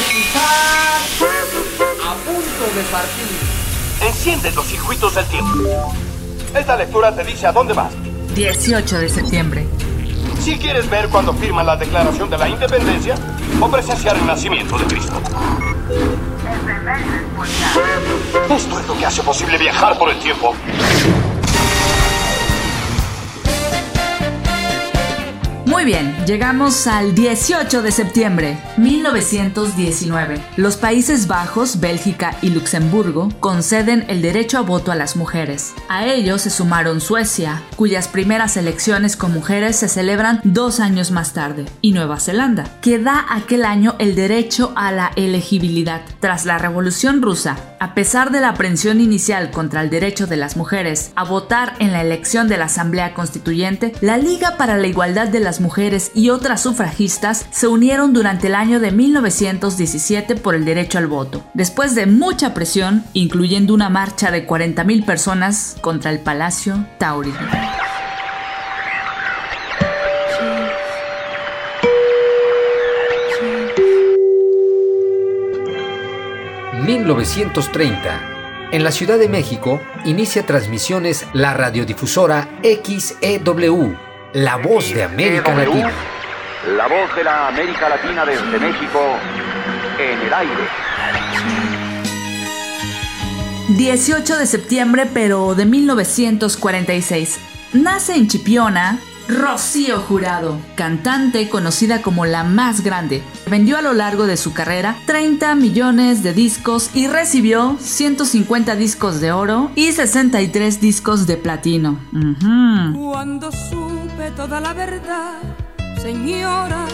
escuchar a punto de partir. Enciende los circuitos del tiempo. Esta lectura te dice a dónde vas. 18 de septiembre. Si quieres ver cuando firman la Declaración de la Independencia o presenciar el nacimiento de Cristo. Esto es lo que hace posible viajar por el tiempo. Bien, llegamos al 18 de septiembre, 1919. Los Países Bajos, Bélgica y Luxemburgo conceden el derecho a voto a las mujeres. A ellos se sumaron Suecia, cuyas primeras elecciones con mujeres se celebran dos años más tarde, y Nueva Zelanda, que da aquel año el derecho a la elegibilidad. Tras la Revolución Rusa, a pesar de la aprensión inicial contra el derecho de las mujeres a votar en la elección de la Asamblea Constituyente, la Liga para la Igualdad de las Mujeres y otras sufragistas se unieron durante el año de 1917 por el derecho al voto. Después de mucha presión, incluyendo una marcha de 40.000 personas contra el Palacio Taurino. 1930. En la Ciudad de México inicia transmisiones la radiodifusora XEW, La Voz de América Latina. La voz de la América Latina desde México en el aire. 18 de septiembre, pero de 1946. Nace en Chipiona, Rocío Jurado, cantante conocida como la más grande. Vendió a lo largo de su carrera 30 millones de discos y recibió 150 discos de oro y 63 discos de platino. Cuando supe toda la verdad, señora,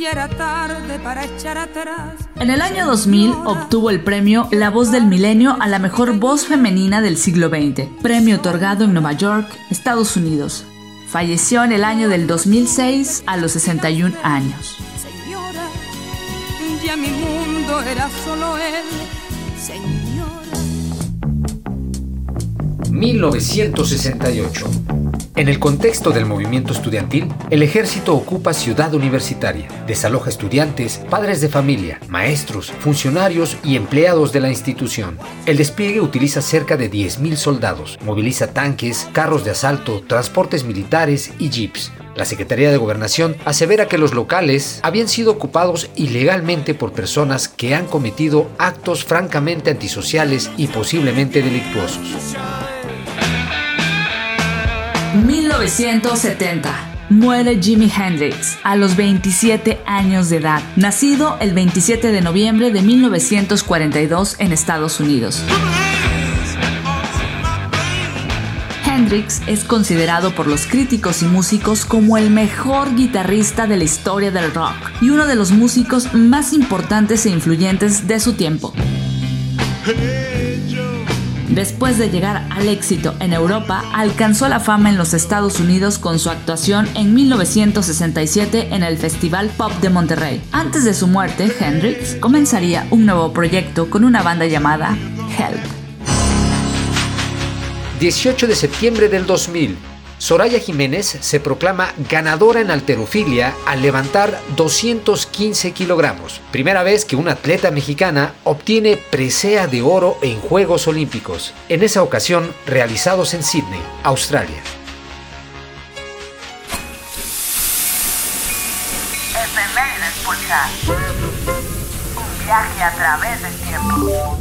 ya era tarde para echar atrás. En el año 2000 obtuvo el premio La Voz del Milenio a la mejor voz femenina del siglo XX, premio otorgado en Nueva York, Estados Unidos. Falleció en el año del 2006 a los 61 años. Señora, ya mi mundo era solo él. Señora. 1968. En el contexto del movimiento estudiantil, el ejército ocupa Ciudad Universitaria, desaloja estudiantes, padres de familia, maestros, funcionarios y empleados de la institución. El despliegue utiliza cerca de 10.000 soldados, moviliza tanques, carros de asalto, transportes militares y jeeps. La Secretaría de Gobernación asevera que los locales habían sido ocupados ilegalmente por personas que han cometido actos francamente antisociales y posiblemente delictuosos. 1970. Muere Jimi Hendrix a los 27 años de edad, nacido el 27 de noviembre de 1942 en Estados Unidos. Hendrix es considerado por los críticos y músicos como el mejor guitarrista de la historia del rock y uno de los músicos más importantes e influyentes de su tiempo. Después de llegar al éxito en Europa, alcanzó la fama en los Estados Unidos con su actuación en 1967 en el Festival Pop de Monterrey. Antes de su muerte, Hendrix comenzaría un nuevo proyecto con una banda llamada Help. 18 de septiembre del 2000. Soraya Jiménez se proclama ganadora en alterofilia al levantar 215 kilogramos. Primera vez que una atleta mexicana obtiene presea de oro en Juegos Olímpicos, en esa ocasión realizados en Sydney, Australia. Pulsar. Un viaje a través del tiempo.